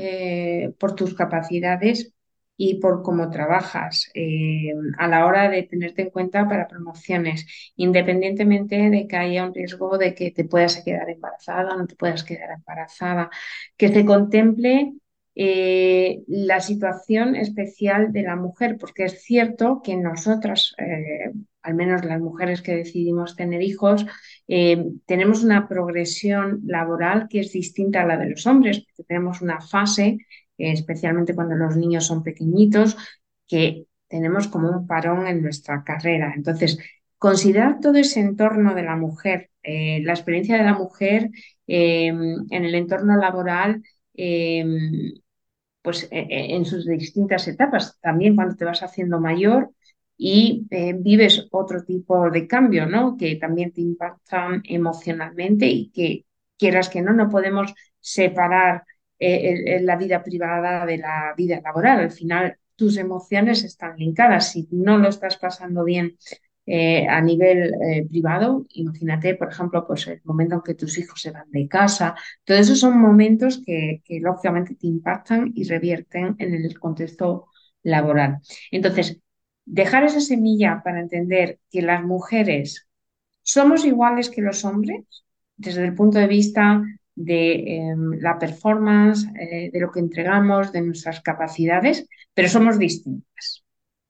por tus capacidades y por cómo trabajas eh, a la hora de tenerte en cuenta para promociones, independientemente de que haya un riesgo de que te puedas quedar embarazada o no te puedas quedar embarazada, que se contemple eh, la situación especial de la mujer, porque es cierto que nosotras, eh, al menos las mujeres que decidimos tener hijos, tenemos una progresión laboral que es distinta a la de los hombres, porque tenemos una fase especialmente cuando los niños son pequeñitos, que tenemos como un parón en nuestra carrera. Entonces, considerar todo ese entorno de la mujer, eh, la experiencia de la mujer eh, en el entorno laboral, eh, pues en sus distintas etapas, también cuando te vas haciendo mayor y vives otro tipo de cambio, ¿no? Que también te impactan emocionalmente y que quieras que no, no podemos separar eh, la vida privada de la vida laboral. Al final, tus emociones están linkadas. Si no lo estás pasando bien eh, a nivel eh, privado, imagínate, por ejemplo, pues el momento en que tus hijos se van de casa. Todos esos son momentos que, que lógicamente te impactan y revierten en el contexto laboral. Entonces, dejar esa semilla para entender que las mujeres somos iguales que los hombres desde el punto de vista de em, la performance, eh, de lo que entregamos, de nuestras capacidades, pero somos distintas.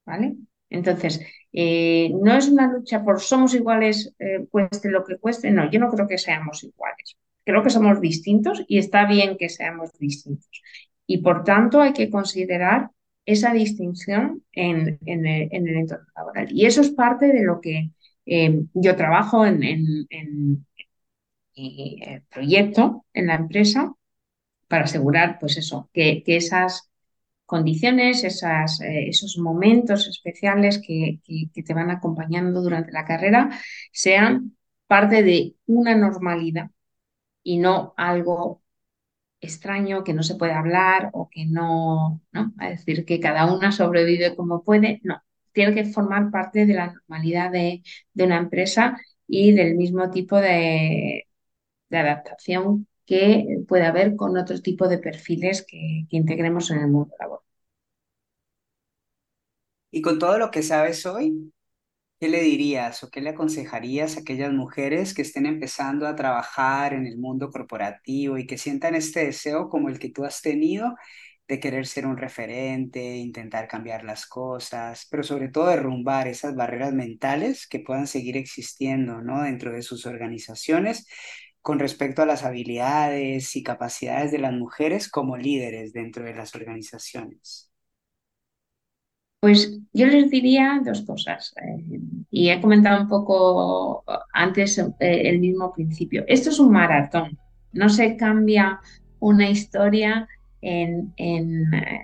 ¿Vale? Entonces, eh, no es una lucha por somos iguales, eh, cueste lo que cueste. No, yo no creo que seamos iguales. Creo que somos distintos y está bien que seamos distintos. Y por tanto hay que considerar esa distinción en, el, entorno laboral. Y eso es parte de lo que em, yo trabajo en, eh, proyecto en la empresa para asegurar, pues eso, que, esas condiciones, esas, eh, esos momentos especiales que, te van acompañando durante la carrera sean parte de una normalidad y no algo extraño que no se puede hablar o que no, ¿no? Es decir, que cada una sobrevive como puede, no, tiene que formar parte de la normalidad de una empresa y del mismo tipo de, de adaptación que puede haber con otro tipo de perfiles que, integremos en el mundo laboral. Y con todo lo que sabes hoy, ¿qué le dirías o qué le aconsejarías a aquellas mujeres que estén empezando a trabajar en el mundo corporativo y que sientan este deseo como el que tú has tenido de querer ser un referente, intentar cambiar las cosas, pero sobre todo derrumbar esas barreras mentales que puedan seguir existiendo ¿no? dentro de sus organizaciones con respecto a las habilidades y capacidades de las mujeres como líderes dentro de las organizaciones? Pues yo les diría dos cosas. Eh, y he comentado un poco antes eh, el mismo principio. Esto es un maratón. No se cambia una historia en, eh,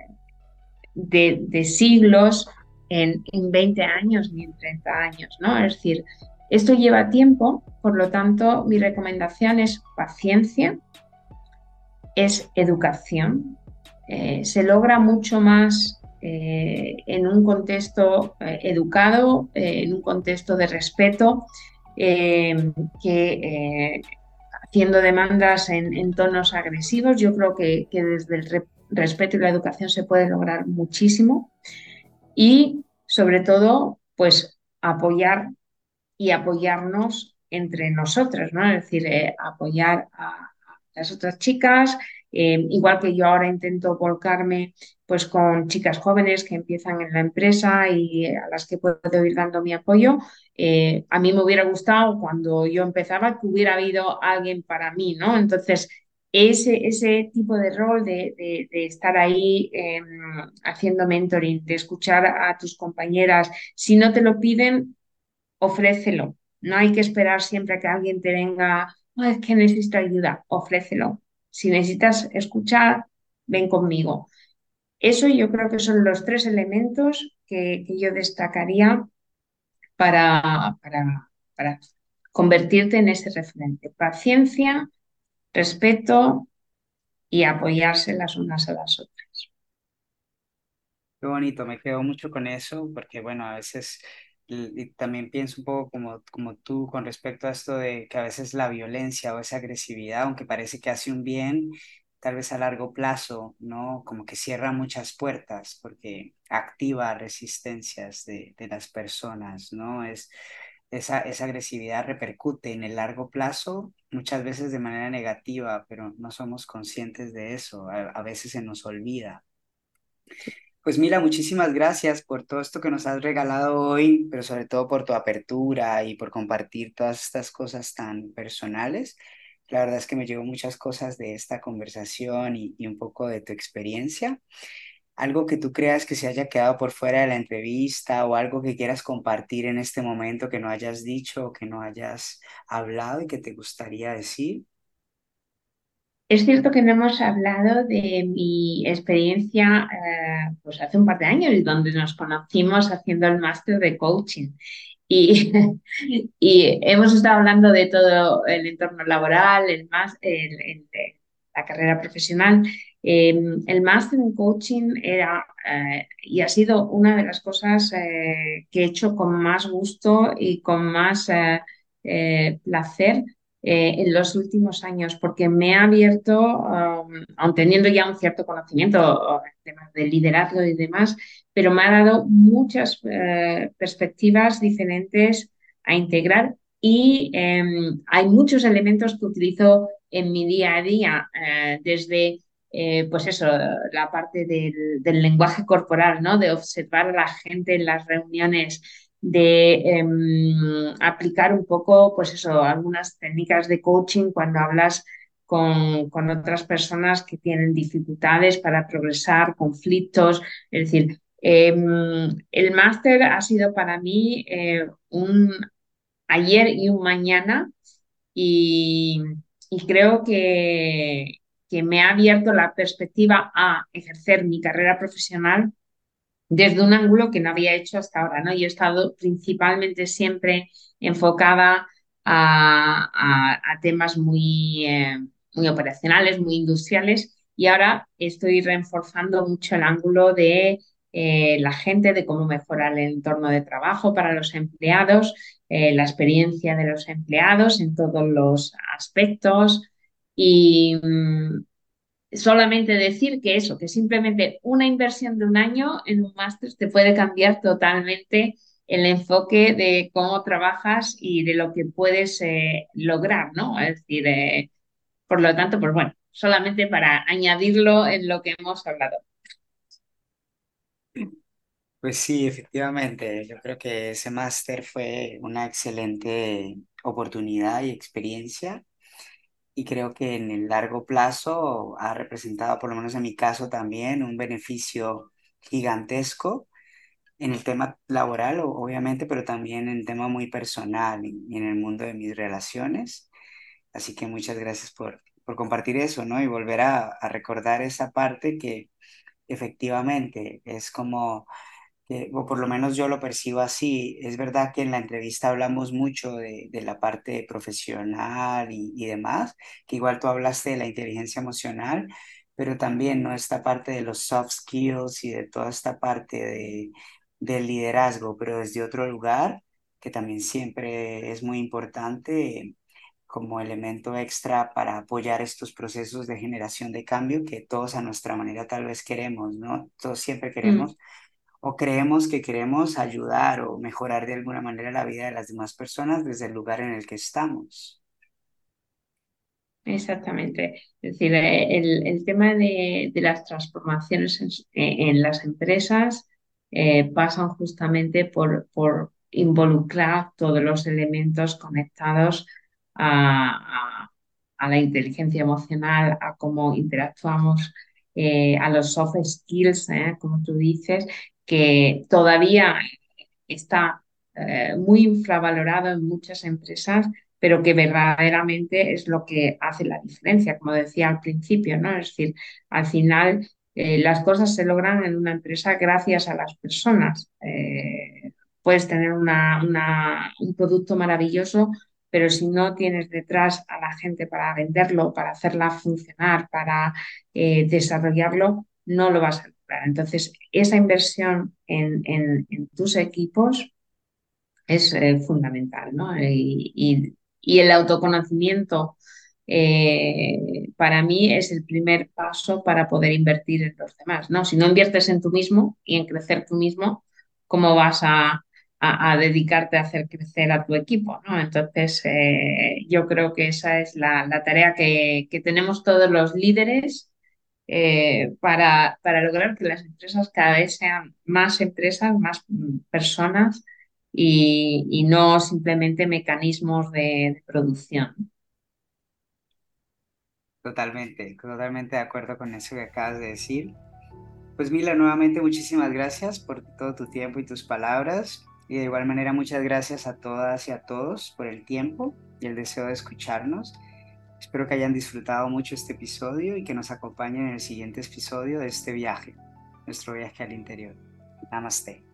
de, siglos en, en, 20 años ni en 30 años. ¿no? Es decir, esto lleva tiempo, por lo tanto, mi recomendación es paciencia, es educación. Eh, se logra mucho más eh, en un contexto eh, educado, en un contexto de respeto, que haciendo demandas en, tonos agresivos. Yo creo que, que desde el respeto y la educación se puede lograr muchísimo. Y sobre todo, pues apoyar y apoyarnos entre nosotras, ¿no? Es decir, eh, apoyar a, las otras chicas, eh, igual que yo ahora intento volcarme pues con chicas jóvenes que empiezan en la empresa y a las que puedo ir dando mi apoyo. Eh, a mí me hubiera gustado cuando yo empezaba que hubiera habido alguien para mí, ¿no? Entonces, ese, ese tipo de rol de, de, estar ahí em, haciendo mentoring, de escuchar a tus compañeras, si no te lo piden, ofrécelo. No hay que esperar siempre que alguien te venga, es que necesito ayuda, ofrécelo. Si necesitas escuchar, ven conmigo. Eso yo creo que son los tres elementos que, yo destacaría para, para, convertirte en ese referente. Paciencia, respeto y apoyarse las unas a las otras. Qué bonito, me quedo mucho con eso porque, bueno, a veces y también pienso un poco como, como tú con respecto a esto de que a veces la violencia o esa agresividad, aunque parece que hace un bien, tal vez a largo plazo, ¿no? Como que cierra muchas puertas porque activa resistencias de, de las personas, ¿no? Es, esa, esa agresividad repercute en el largo plazo, muchas veces de manera negativa, pero no somos conscientes de eso, a, a veces se nos olvida. Pues Mila, muchísimas gracias por todo esto que nos has regalado hoy, pero sobre todo por tu apertura y por compartir todas estas cosas tan personales. La verdad es que me llevo muchas cosas de esta conversación y, y un poco de tu experiencia. Algo que tú creas que se haya quedado por fuera de la entrevista o algo que quieras compartir en este momento que no hayas dicho o que no hayas hablado y que te gustaría decir. Es cierto que no hemos hablado de mi experiencia eh, pues hace un par de años, donde nos conocimos haciendo el máster de coaching. Y, y, hemos estado hablando de todo el entorno laboral, el más, la carrera profesional. Em, el máster en coaching era eh, y ha sido una de las cosas eh, que he hecho con más gusto y con más placer eh, en los últimos años, porque me ha abierto, um, aun teniendo ya un cierto conocimiento en temas de liderazgo y demás, pero me ha dado muchas eh, perspectivas diferentes a integrar y em, hay muchos elementos que utilizo en mi día a día, eh, desde pues eso, la parte del, del, lenguaje corporal, ¿no? De observar a la gente en las reuniones, de em, aplicar un poco, pues eso, algunas técnicas de coaching cuando hablas con, otras personas que tienen dificultades para progresar, conflictos. Es decir, em, el máster ha sido para mí eh, un ayer y un mañana y, y creo que, que me ha abierto la perspectiva a ejercer mi carrera profesional desde un ángulo que no había hecho hasta ahora, ¿no? Yo he estado principalmente siempre enfocada a, temas muy, eh, muy operacionales, muy industriales, y ahora estoy reforzando mucho el ángulo de eh, la gente, de cómo mejorar el entorno de trabajo para los empleados, eh, la experiencia de los empleados en todos los aspectos. Y, mm, solamente decir que eso, que simplemente una inversión de un año en un máster te puede cambiar totalmente el enfoque de cómo trabajas y de lo que puedes eh, lograr, ¿no? Es decir, eh, por lo tanto, pues bueno, solamente para añadirlo en lo que hemos hablado. Pues sí, efectivamente, yo creo que ese máster fue una excelente oportunidad y experiencia y creo que en el largo plazo ha representado, por lo menos en mi caso también, un beneficio gigantesco en el tema laboral, obviamente, pero también en el tema muy personal y, en el mundo de mis relaciones. Así que muchas gracias por, por compartir eso, ¿no? Y volver a, a recordar esa parte que efectivamente es como o por lo menos yo lo percibo así. Es verdad que en la entrevista hablamos mucho de, de la parte profesional y, y, demás, que igual tú hablaste de la inteligencia emocional, pero también ¿no? esta parte de los soft skills y de toda esta parte de, del liderazgo, pero desde otro lugar, que también siempre es muy importante como elemento extra para apoyar estos procesos de generación de cambio que todos a nuestra manera tal vez queremos, ¿no? Todos siempre mm. O creemos que queremos ayudar o mejorar de alguna manera la vida de las demás personas desde el lugar en el que estamos. Exactamente. Es decir, eh, el, tema de, las transformaciones en, las empresas eh, pasan justamente por, por, involucrar todos los elementos conectados a, la inteligencia emocional, a cómo interactuamos, eh, a los soft skills, como tú dices, que todavía está eh, muy infravalorado en muchas empresas, pero que verdaderamente es lo que hace la diferencia, como decía al principio, ¿no? Es decir, al final eh, las cosas se logran en una empresa gracias a las personas. Eh, puedes tener una, un producto maravilloso, pero si no tienes detrás a la gente para venderlo, para hacerla funcionar, para desarrollarlo, no lo vas a. Entonces, esa inversión en, tus equipos es fundamental, ¿no? y, y el autoconocimiento eh, para mí es el primer paso para poder invertir en los demás. ¿no? Si no inviertes en tú mismo y en crecer tú mismo, ¿cómo vas a, dedicarte a hacer crecer a tu equipo? ¿no? Entonces, eh, yo creo que esa es la, tarea que, tenemos todos los líderes eh, para, para lograr que las empresas cada vez sean más empresas, más personas y, no simplemente mecanismos de, producción. Totalmente, totalmente de acuerdo con eso que acabas de decir. Pues Mila, nuevamente muchísimas gracias por todo tu tiempo y tus palabras. Y de igual manera muchas gracias a todas y a todos por el tiempo y el deseo de escucharnos. Espero que hayan disfrutado mucho este episodio y que nos acompañen en el siguiente episodio de este viaje, nuestro viaje al interior. Namaste.